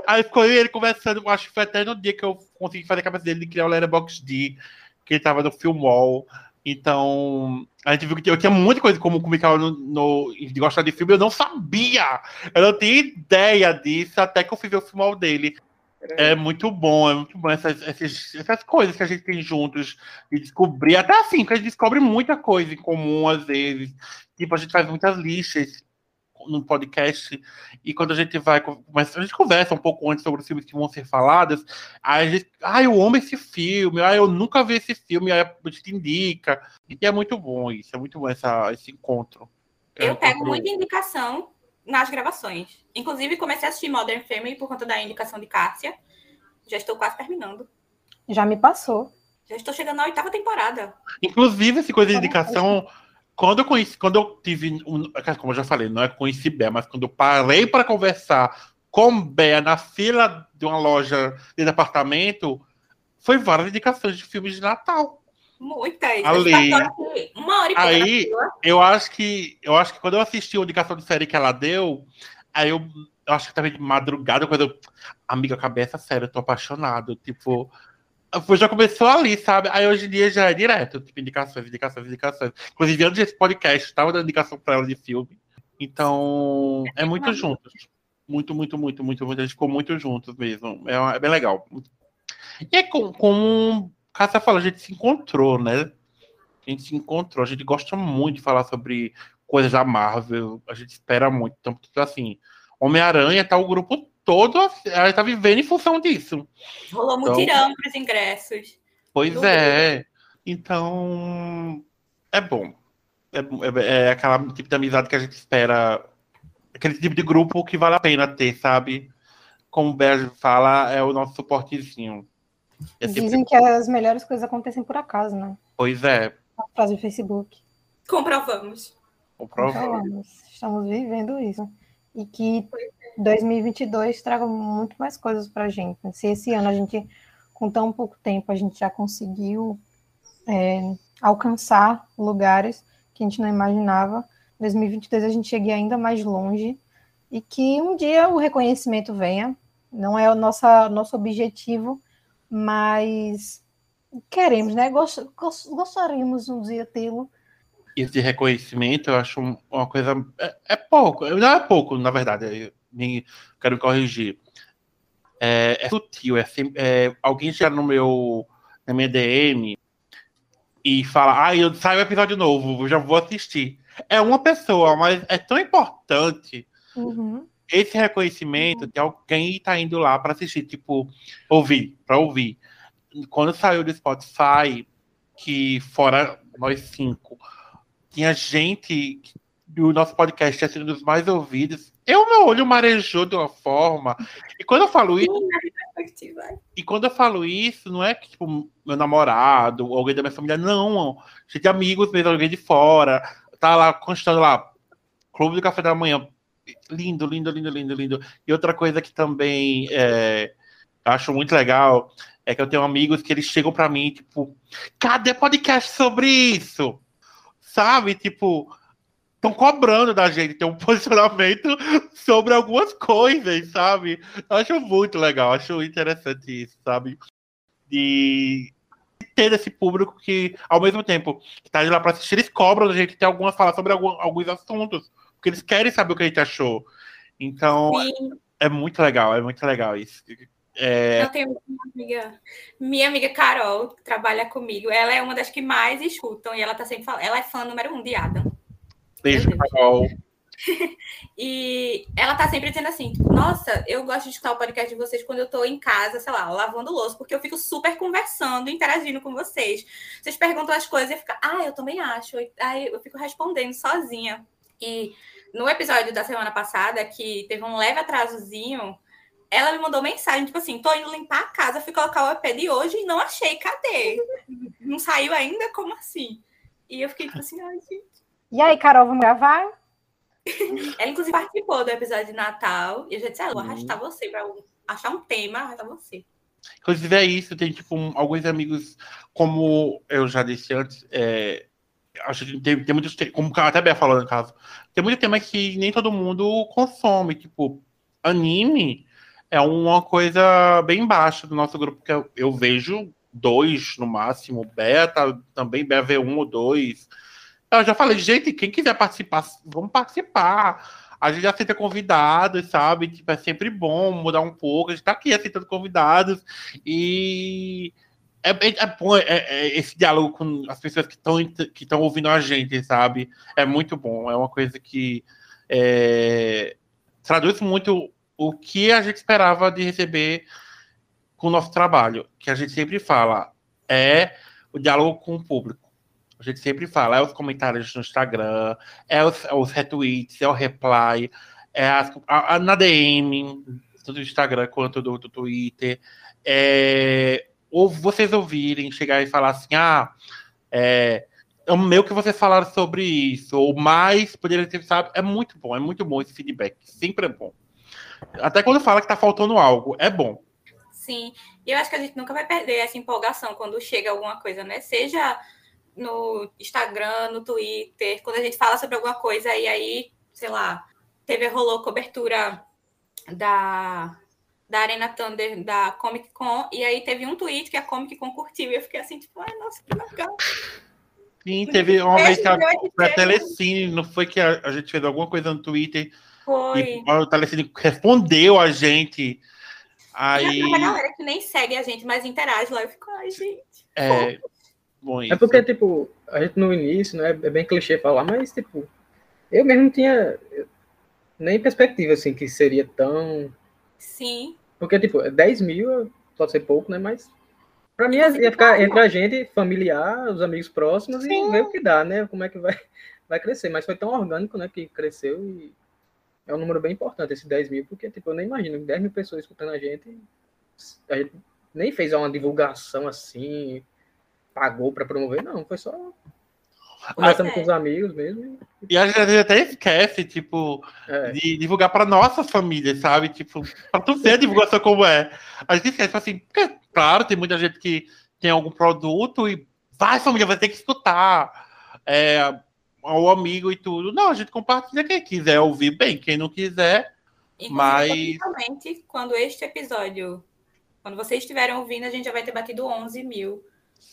Aí ficou eu e ele conversando, acho que foi até no dia que eu consegui fazer a cabeça dele de criar o Letterboxd, que ele tava no Filmwall. Então, a gente viu que eu tinha muita coisa como com o Mikael no, no, de gostar de filme, eu não sabia. Eu não tinha ideia disso até que eu fui ver o Filmwall dele. É muito bom, é muito bom essas, essas, essas coisas que a gente tem juntos de descobrir. Até assim, que a gente descobre muita coisa em comum às vezes. Tipo, a gente faz muitas listas no podcast e quando a gente vai, mas a gente conversa um pouco antes sobre os filmes que vão ser falados, aí a gente, ah, eu amo esse filme, ah, eu nunca vi esse filme, aí a gente indica. E é muito bom isso, é muito bom essa, esse encontro. É um Eu pego muita indicação nas gravações. Inclusive, comecei a assistir Modern Family por conta da indicação de Cássia. Já estou quase terminando. Já me passou. Já estou chegando na oitava temporada. Inclusive, essa coisa de Como indicação, quando eu conheci, quando eu tive, um, como eu já falei, não é conheci Bea, mas quando eu parei para conversar com Bea na fila de uma loja de departamento, foi várias indicações de filmes de Natal. Muitas. Ali. Uma hora e Aí, fila. eu acho que eu acho que quando eu assisti a indicação de série que ela deu, aí eu, eu acho que também de madrugada, quando eu, amiga, cabeça séria, eu tô apaixonado, tipo, já começou ali, sabe? Aí hoje em dia já é direto, tipo, indicações, indicações, indicações. Inclusive, antes desse podcast, estava dando indicação pra ela de filme. Então, é muito juntos. Muito, muito, muito, muito, muito. A gente ficou muito juntos mesmo. É, é bem legal. E é com, com Cássia falou, a gente se encontrou, né? A gente se encontrou, a gente gosta muito de falar sobre coisas da Marvel, a gente espera muito. Então, assim, Homem-Aranha tá o grupo todo, ela tá vivendo em função disso. Rolou Então- mutirão para os ingressos. Pois Tudo. é. Então, é bom. É, é, é aquela tipo de amizade que a gente espera. Aquele tipo de grupo que vale a pena ter, sabe? Como o Berge fala, é o nosso suportezinho. É sempre- Dizem que as melhores coisas acontecem por acaso, né? Pois é, Uma frase do Facebook. Comprovamos. comprovado. Falamos, estamos vivendo isso. E que 2022 traga muito mais coisas pra gente. né? Se esse ano a gente, com tão pouco tempo, a gente já conseguiu é, alcançar lugares que a gente não imaginava, 2022 a gente chegue ainda mais longe e que um dia o reconhecimento venha. Não é o nossa, nosso objetivo, mas queremos, né? Gost, gos- gostaríamos um dia tê-lo. Esse reconhecimento eu acho um- uma coisa. É, é pouco, não é pouco, na verdade. Me- quero me corrigir. É, é sutil, é, é alguém chegar no meu, na minha DM e fala, ah, eu saio um episódio novo, já vou assistir. É uma pessoa, mas é tão importante Uhum. esse reconhecimento de alguém tá indo lá para assistir, tipo, ouvir, para ouvir. Quando saiu do Spotify, que fora nós cinco, tinha gente do nosso podcast tinha sido um dos mais ouvidos. Eu, meu olho marejou de uma forma. E quando eu falo isso. E quando eu falo isso, não é que, tipo, meu namorado, ou alguém da minha família, não. Gente de amigos mesmo, alguém de fora. Tá lá, constando lá, Clube do Café da Manhã. Lindo, lindo, lindo, lindo, lindo. E outra coisa que também é, acho muito legal é que eu tenho amigos que eles chegam para mim, tipo, cadê podcast sobre isso? Sabe? Tipo, estão cobrando da gente ter um posicionamento sobre algumas coisas, sabe? Eu acho muito legal, acho interessante isso, sabe? De ter esse público que, ao mesmo tempo, que tá lá para assistir, eles cobram da gente ter alguma fala sobre algum, alguns assuntos, porque eles querem saber o que a gente achou. Então, é, é muito legal, é muito legal isso. É... Eu tenho uma amiga, minha amiga Carol, que trabalha comigo, ela é uma das que mais escutam e ela tá sempre falando, ela é fã número um de Adam. Beijo, Carol. e ela tá sempre dizendo assim: Nossa, eu gosto de escutar o podcast de vocês quando eu tô em casa, sei lá, lavando louça, porque eu fico super conversando, interagindo com vocês. Vocês perguntam as coisas e fica, ah, eu também acho. Aí eu fico respondendo sozinha. E no episódio da semana passada, que teve um leve atrasozinho, ela me mandou mensagem, tipo assim, tô indo limpar a casa, fui colocar o EP de hoje e não achei, cadê? Não saiu ainda? Como assim? E eu fiquei tipo assim, ai, gente. E aí, Carol, vamos gravar? Ela, inclusive, participou do episódio de Natal. E eu já disse, ah, eu vou arrastar você para achar um tema, arrastar você. Inclusive, é isso. Tem, tipo, um, alguns amigos, como eu já disse antes, é, acho que tem, tem muitos, como até Bia falou no caso, tem muito tema que nem todo mundo consome. Tipo, anime é uma coisa bem baixa do nosso grupo, que eu, eu vejo dois no máximo. Beta também, Bea vê um ou dois. Eu já falei, gente, quem quiser participar, vamos participar. A gente aceita convidados, sabe? Tipo, é sempre bom mudar um pouco. A gente tá aqui aceitando convidados. E é, é, é bom é, é, esse diálogo com as pessoas que estão que ouvindo a gente, sabe? É muito bom. É uma coisa que é, traduz muito o que a gente esperava de receber com o nosso trabalho. Que a gente sempre fala. É o diálogo com o público a gente sempre fala, é os comentários no Instagram, é os, é os retweets, é o reply, é as, a, a, na DM, tanto do Instagram quanto do, do Twitter. É, ou vocês ouvirem, chegar e falar assim, ah, é, é o meu que vocês falaram sobre isso, ou mais poderia ter, sabe? É muito bom, é muito bom esse feedback, sempre é bom. Até quando fala que tá faltando algo, é bom. Sim, e eu acho que a gente nunca vai perder essa empolgação quando chega alguma coisa, né? Seja no Instagram, no Twitter, quando a gente fala sobre alguma coisa e aí, sei lá, teve rolou cobertura da da Arena Thunder da Comic Con e aí teve um tweet que a Comic Con curtiu e eu fiquei assim, tipo, ai, nossa, que legal. Sim, teve uma vez que a, a Telecine, não foi que a, a, gente fez alguma coisa no Twitter foi. e a Telecine respondeu a gente. Aí... E a galera que nem segue a gente, mas interage lá, eu fico, ai, gente. É, Bom, é porque, tipo, a gente no início, né, é bem clichê falar, mas, tipo, eu mesmo não tinha nem perspectiva, assim, que seria tão... Sim. Porque, tipo, 10 mil pode ser pouco, né, mas pra mim ia ficar entre a gente, familiar, os amigos próximos Sim. e ver o que dá, né, como é que vai, vai crescer. Mas foi tão orgânico, né, que cresceu e é um número bem importante, esse 10 mil, porque, tipo, eu nem imagino, 10 mil pessoas escutando a gente, a gente nem fez uma divulgação assim, pagou para promover, não, foi só conversando com os amigos mesmo. E a gente até esquece, tipo, é. de divulgar para nossa família, sabe? Tipo, para tu ver a divulgação como é. A gente esquece, assim, porque, claro, tem muita gente que tem algum produto e vai, família, vai ter que escutar. É, o amigo e tudo. Não, a gente compartilha quem quiser ouvir bem, quem não quiser. Inclusive, mas. Principalmente quando este episódio, quando vocês estiverem ouvindo, a gente já vai ter batido 11 mil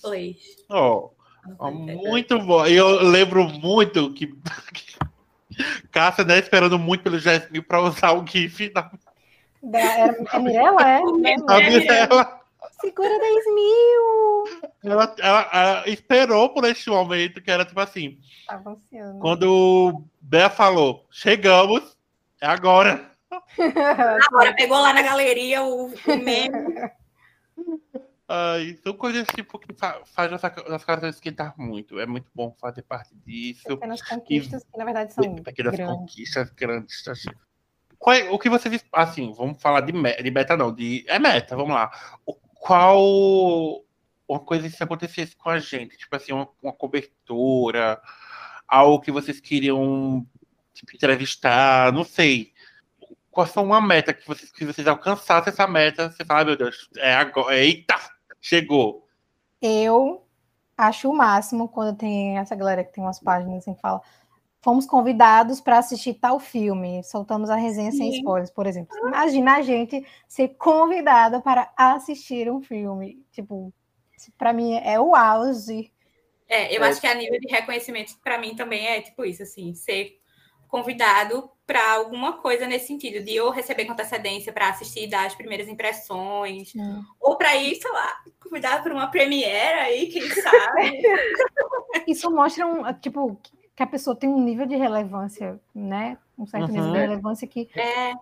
plays. Oh, oh muito bom. Eu lembro muito que, Cássia né, esperando muito pelo Jasmine para usar o GIF. Da, era a Mirella, é? A Mirella. Segura 10 mil! Ela, ela, ela, esperou por este momento, que era tipo assim. Tá quando o Bé falou, chegamos, é agora. Agora pegou lá na galeria o, o meme. Ai, são coisas tipo que fa faz nossa, nossa casa esquentar muito. É muito bom fazer parte disso. Pequenas conquistas que, na verdade, são Pequenas grandes. conquistas grandes. assim. Qual é- o que vocês. Assim, vamos falar de, me- de meta, não. De, é meta, vamos lá. O- qual. Uma coisa que se acontecesse com a gente, tipo assim, uma, uma cobertura, algo que vocês queriam tipo, entrevistar, não sei. Qual foi uma meta que vocês, que vocês alcançassem essa meta? Você fala, "Ah, meu Deus, é agora. Eita! Chegou! Eu acho o máximo quando tem essa galera que tem umas páginas assim que fala fomos convidados para assistir tal filme, soltamos a resenha sem Sim. spoilers, por exemplo. Imagina a gente ser convidada para assistir um filme. Tipo, para mim é o auge. É, eu É. acho que a nível de reconhecimento, para mim, também é tipo isso, assim, ser convidado para alguma coisa nesse sentido, de ou receber com antecedência para assistir e dar as primeiras impressões, ou para ir, sei lá, convidado para uma premiere aí, quem sabe. Isso mostra um, tipo, que a pessoa tem um nível de relevância, né? Um certo Uhum. nível de relevância que É,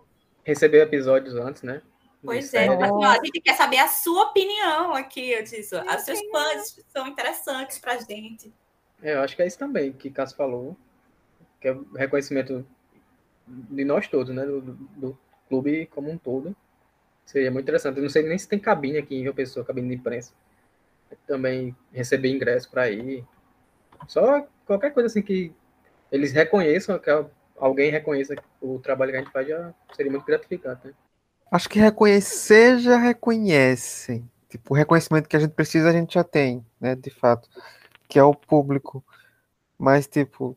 Receber episódios antes, né? pois é, assim, ó, a gente quer saber a sua opinião aqui disso. Os seus fãs são interessantes pra gente. É, eu acho que é isso também que Cássio falou, que é o reconhecimento de nós todos, né? Do, do- clube como um todo. Seria muito interessante. Eu não sei nem se tem cabine aqui em Rio Pessoa, cabine de imprensa. Também receber ingresso para ir. Só qualquer coisa assim que eles reconheçam, que alguém reconheça o trabalho que a gente faz, já seria muito gratificante, né? Acho que reconhecer já reconhece. Tipo, o reconhecimento que a gente precisa, a gente já tem, né? De fato. Que é o público. Mas, tipo,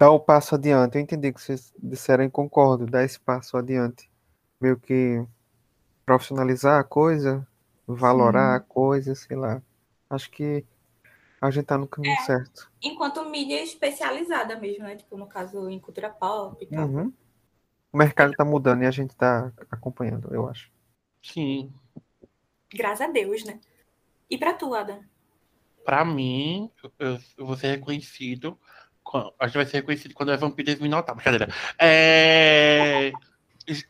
dar o passo adiante. Eu entendi que vocês disseram e concordo. Dar esse passo adiante. Meio que profissionalizar a coisa, valorar a coisa, sei lá. Acho que a gente tá no caminho certo. Enquanto mídia especializada mesmo, né? Tipo, no caso, em cultura pop e tal. Uhum. O mercado tá mudando e a gente tá acompanhando, eu acho. Sim. Graças a Deus, né? E pra tu, Adam? Pra mim, eu, eu vou ser reconhecido. A gente vai ser reconhecido quando é Vampiros me notar. Brincadeira. É.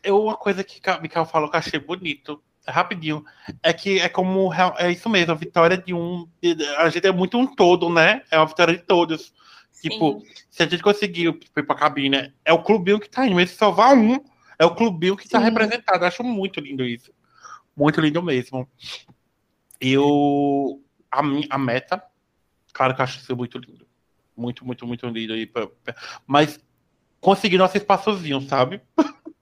Eu, uma coisa que o Mikael falou que eu achei bonito, rapidinho, é que é como. É isso mesmo, a vitória de um. A gente é muito um todo, né? É uma vitória de todos. Tipo, Sim. se a gente conseguiu ir pra cabine, é o clubinho que tá indo, mas se salvar um, é o clubinho que tá Sim. representado. Eu acho muito lindo isso. Muito lindo mesmo. Eu. A, mi- a meta, claro que eu acho isso muito lindo. Muito, muito, muito lindo. aí pra- pra- Mas conseguir nosso espaçozinho, sabe?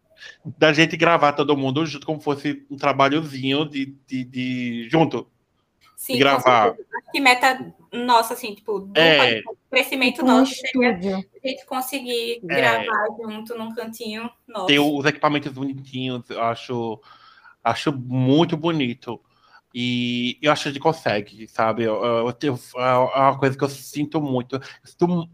da gente gravar todo mundo junto, como fosse um trabalhozinho de, de, de- junto. Sim, de gravar. que meta nossa, assim, tipo, É. crescimento Um nosso seria a gente conseguir É. gravar junto num cantinho nosso. ter os equipamentos bonitinhos, eu acho, acho muito bonito. E eu acho que gente consegue, sabe? Eu, eu, eu tenho- é uma coisa que eu sinto muito. Sinto-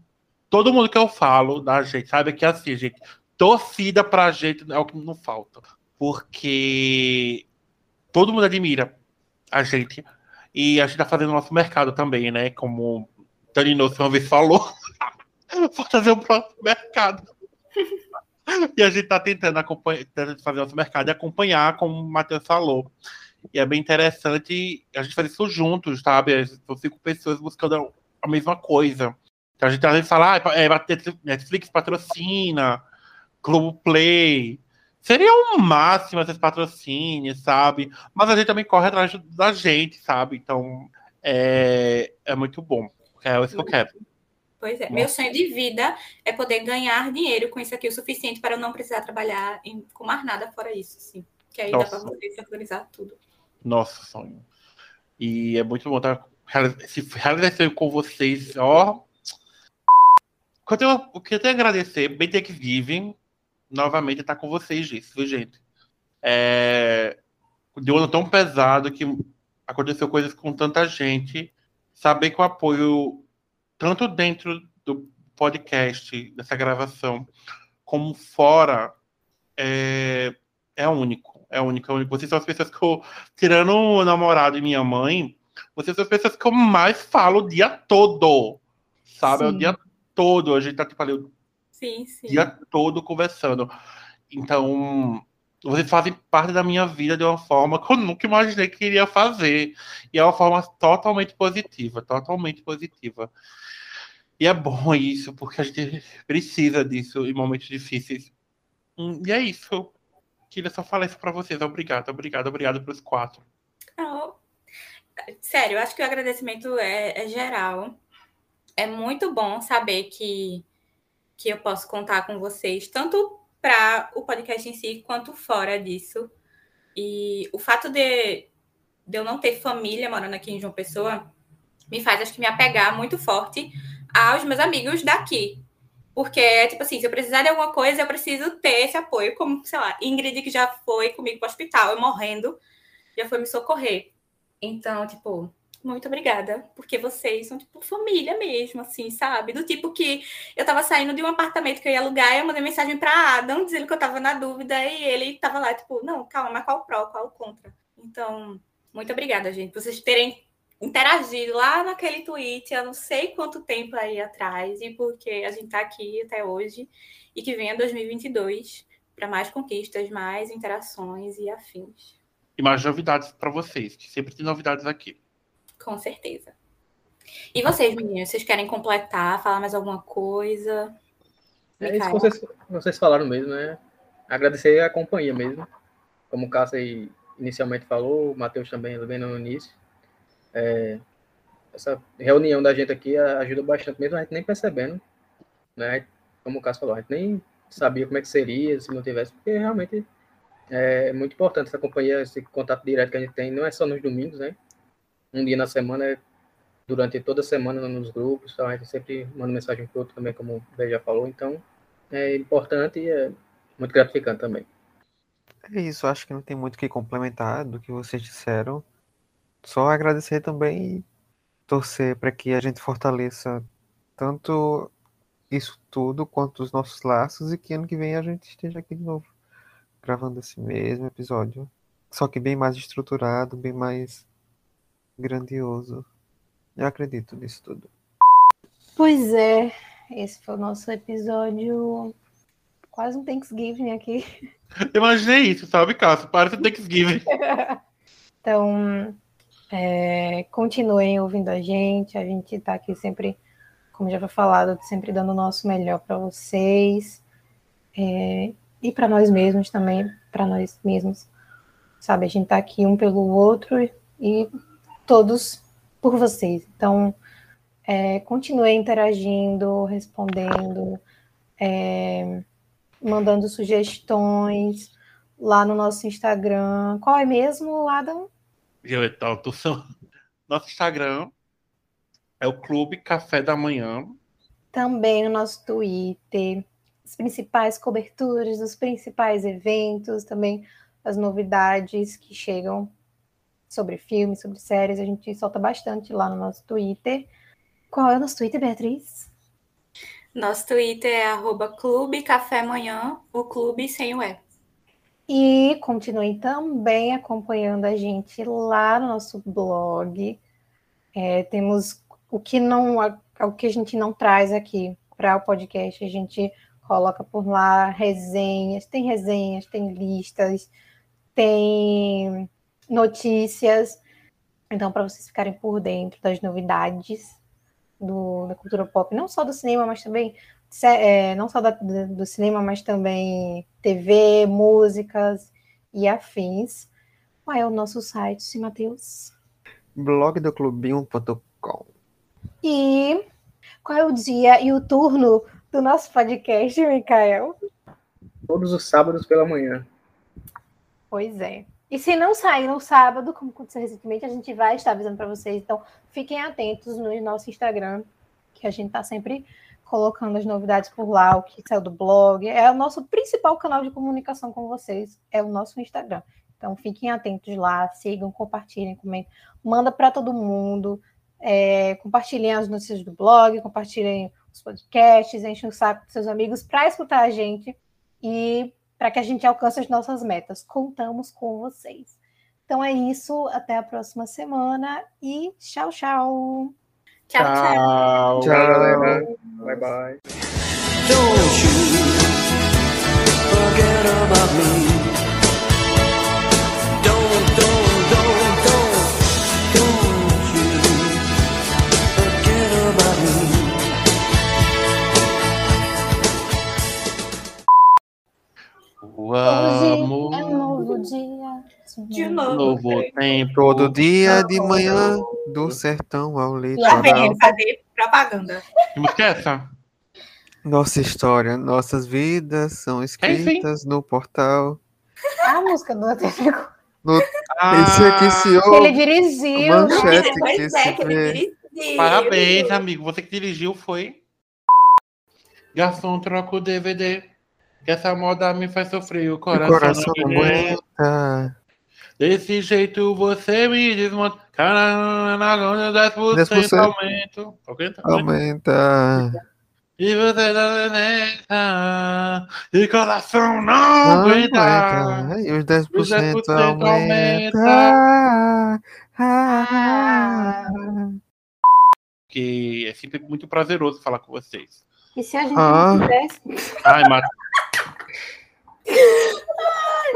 todo mundo que eu falo da gente, sabe? Que assim, gente, torcida pra gente é o que não falta. Porque todo mundo admira a gente. E a gente tá fazendo nosso mercado também, né? Como Dani uma vez falou. fazer o próximo mercado. E a gente tá tentando acompanhar, fazer nosso mercado e acompanhar, como o Matheus falou. E é bem interessante a gente fazer isso juntos, sabe? São cinco pessoas buscando a mesma coisa. Então a gente às vezes fala, ah, é, Netflix patrocina, Globoplay. Seria o máximo esses patrocínios, sabe? Mas a gente também corre atrás da gente, sabe? Então é, é muito bom. É isso que eu quero. Pois é, meu sonho de vida é poder ganhar dinheiro com isso aqui o suficiente para eu não precisar trabalhar em, com mais nada fora isso, sim. Que aí dá Nossa. para você se organizar tudo. Nosso sonho. E é muito bom estar se realizando com vocês, ó. O que eu tenho, o que eu tenho a agradecer, que vivem, novamente estar com vocês disso, viu, gente? É, de um ano tão pesado que aconteceu coisas com tanta gente, saber que o apoio, tanto dentro do podcast, dessa gravação, como fora, é, é único. É é único. Vocês são as pessoas que eu, tirando o namorado e minha mãe, vocês são as pessoas que eu mais falo o dia todo. Sabe? É o dia todo. A gente tá tipo ali o Sim, sim. dia todo conversando. Então, vocês fazem parte da minha vida de uma forma que eu nunca imaginei que iria fazer. E é uma forma totalmente positiva, totalmente positiva. E é bom isso, porque a gente precisa disso em momentos difíceis. E é isso. Queria só falar isso para vocês. Obrigado, obrigado, obrigado pelos quatro. Oh. Sério, eu acho que o agradecimento é, é geral. É muito bom saber que, que eu posso contar com vocês, tanto para o podcast em si, quanto fora disso. E o fato de, de eu não ter família morando aqui em João Pessoa me faz, acho que, me apegar muito forte aos meus amigos daqui. Porque, tipo assim, se eu precisar de alguma coisa, eu preciso ter esse apoio, como, sei lá, Ingrid, que já foi comigo para o hospital, eu morrendo, já foi me socorrer. Então, tipo, muito obrigada, porque vocês são, tipo, família mesmo, assim, sabe? Do tipo que eu tava saindo de um apartamento que eu ia alugar e eu mandei mensagem para Adam dizendo que eu tava na dúvida e ele tava lá, tipo, não, calma, mas qual pró, qual contra? Então, muito obrigada, gente, vocês terem interagido lá naquele tweet há não sei quanto tempo aí atrás e porque a gente tá aqui até hoje e que venha 2022 para mais conquistas, mais interações e afins. E mais novidades para vocês, que sempre tem novidades aqui. Com certeza. E vocês, meninos, vocês querem completar, falar mais alguma coisa? É isso que vocês, vocês falaram mesmo, né? Agradecer a companhia mesmo. Como o Cássio inicialmente falou, o Matheus também bem no início. É, essa reunião da gente aqui ajuda bastante, mesmo a gente nem percebendo, né? Como o Cássio falou, a gente nem sabia como é que seria se não tivesse, porque realmente é muito importante essa companhia, esse contato direto que a gente tem, não é só nos domingos, né? um dia na semana, é durante toda a semana nos grupos, então a gente sempre manda mensagem para outro também, como o já falou, então é importante e é muito gratificante também. É isso, acho que não tem muito o que complementar do que vocês disseram. Só agradecer também e torcer para que a gente fortaleça tanto isso tudo quanto os nossos laços e que ano que vem a gente esteja aqui de novo gravando esse mesmo episódio, só que bem mais estruturado, bem mais grandioso. Eu acredito nisso tudo. Pois é, esse foi o nosso episódio. Quase um Thanksgiving aqui. Imaginei isso, sabe, Cássio? Parece um Thanksgiving. então, é, continuem ouvindo a gente. A gente está aqui sempre, como já foi falado, sempre dando o nosso melhor para vocês. É, e para nós mesmos também, para nós mesmos. Sabe, a gente está aqui um pelo outro e todos por vocês. Então, é, continue interagindo, respondendo, é, mandando sugestões lá no nosso Instagram. Qual é mesmo, Adam? Eu, tô, Nosso Instagram é o Clube Café da Manhã. Também no nosso Twitter, as principais coberturas dos principais eventos, também as novidades que chegam sobre filmes, sobre séries, a gente solta bastante lá no nosso Twitter. Qual é o nosso Twitter, Beatriz? Nosso Twitter é arroba Clube Café Manhã, o clube sem o E. E continuem também acompanhando a gente lá no nosso blog. É, temos o que não o que a gente não traz aqui para o podcast, a gente coloca por lá resenhas, tem resenhas, tem listas, tem notícias. Então, para vocês ficarem por dentro das novidades do, da cultura pop, não só do cinema, mas também é, não só da, do cinema, mas também TV, músicas e afins. Qual é o nosso site, Matheus? blogdoclubinho.com E qual é o dia e o turno do nosso podcast, Mikael? Todos os sábados pela manhã. Pois é. E se não sair no sábado, como aconteceu recentemente, a gente vai estar avisando para vocês. Então, fiquem atentos no nosso Instagram, que a gente está sempre colocando as novidades por lá, o que saiu do blog. É o nosso principal canal de comunicação com vocês, é o nosso Instagram. Então, fiquem atentos lá, sigam, compartilhem, comentem. Manda para todo mundo. É, compartilhem as notícias do blog, compartilhem os podcasts, enchem o saco dos seus amigos para escutar a gente. E para que a gente alcance as nossas metas. Contamos com vocês. Então é isso, até a próxima semana e tchau, tchau. Ciao, ciao. Ciao. Bye bye. Don't you forget about me. Don't, don't, don't, don't, don't you forget about me. O amor. É novo dia. Novo tempo. tempo. Todo dia de manhã, do sertão ao Lá litoral. vem fazer propaganda. Que música é essa? Nossa história, nossas vidas são escritas no portal. A música do Atlético. Esse aqui se Que ele dirigiu. Manchete. que é, se que ele vê. dirigiu. Parabéns, amigo. Você que dirigiu foi. Garçom, troca o DVD. Que essa moda me faz sofrer. O O coração, coração não não aguenta. Desse jeito você me desmonta. Caramba, na onda 10%, 10%. aumento. Aumenta? Aumenta. E você não aguenta. E coração não, Não aguenta. aguenta. E os 10%, Os 10% aumenta. Ah, Ah. Que é sempre muito prazeroso falar com vocês. e se a gente Ah. não fizesse? Ai, Mar...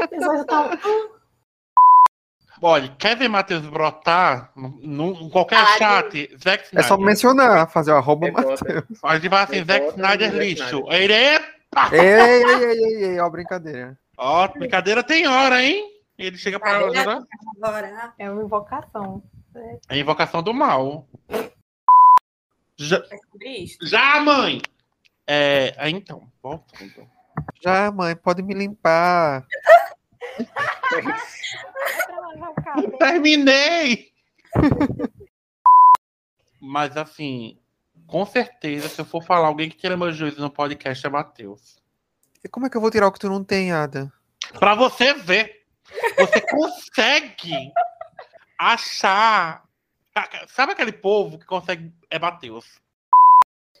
as pessoas estão- Olha, quer ver Matheus brotar num, em qualquer Ah, chat? Zack É Snyder. só mencionar, fazer o arroba É. Matheus. A gente vai assim, É Zack bota Snyder Zack lixo. Ele é... Ei, ei, ei, ei, ei, ó, brincadeira. Ó, brincadeira tem hora, hein? Ele chega pra... Brincadeira. Agora, É uma invocação. É a invocação do mal. Já, é já mãe! É, então, voltando. Já, mãe, pode me limpar. Terminei! Mas assim, com certeza, se eu for falar alguém que tira meu juízo no podcast é Matheus. E como é que eu vou tirar o que tu não tem, Ada? Pra você ver, você consegue achar. Sabe aquele povo que consegue. É Matheus.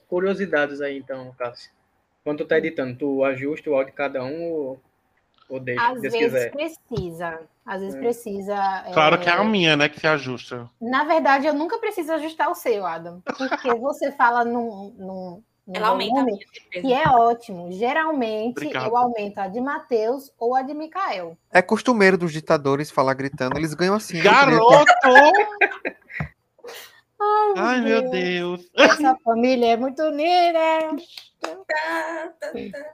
Curiosidades aí, então, Cássio. Quando tu tá editando, tu ajusta o áudio de cada um ou, ou deixa, Às Deus vezes quiser? precisa. Às vezes É. precisa. Claro é, que é a minha, né, que se ajusta. Na verdade, eu nunca preciso ajustar o seu, Adam. Porque você fala num, num, num Ela aumenta a volume minha que é ótimo. Geralmente, Obrigado. eu aumento a de Matheus ou a de Mikael. É costumeiro dos ditadores falar gritando, eles ganham assim. né, Garoto! Ai, Ai, meu Deus. Essa família é muito unida. Tá, tá, tá.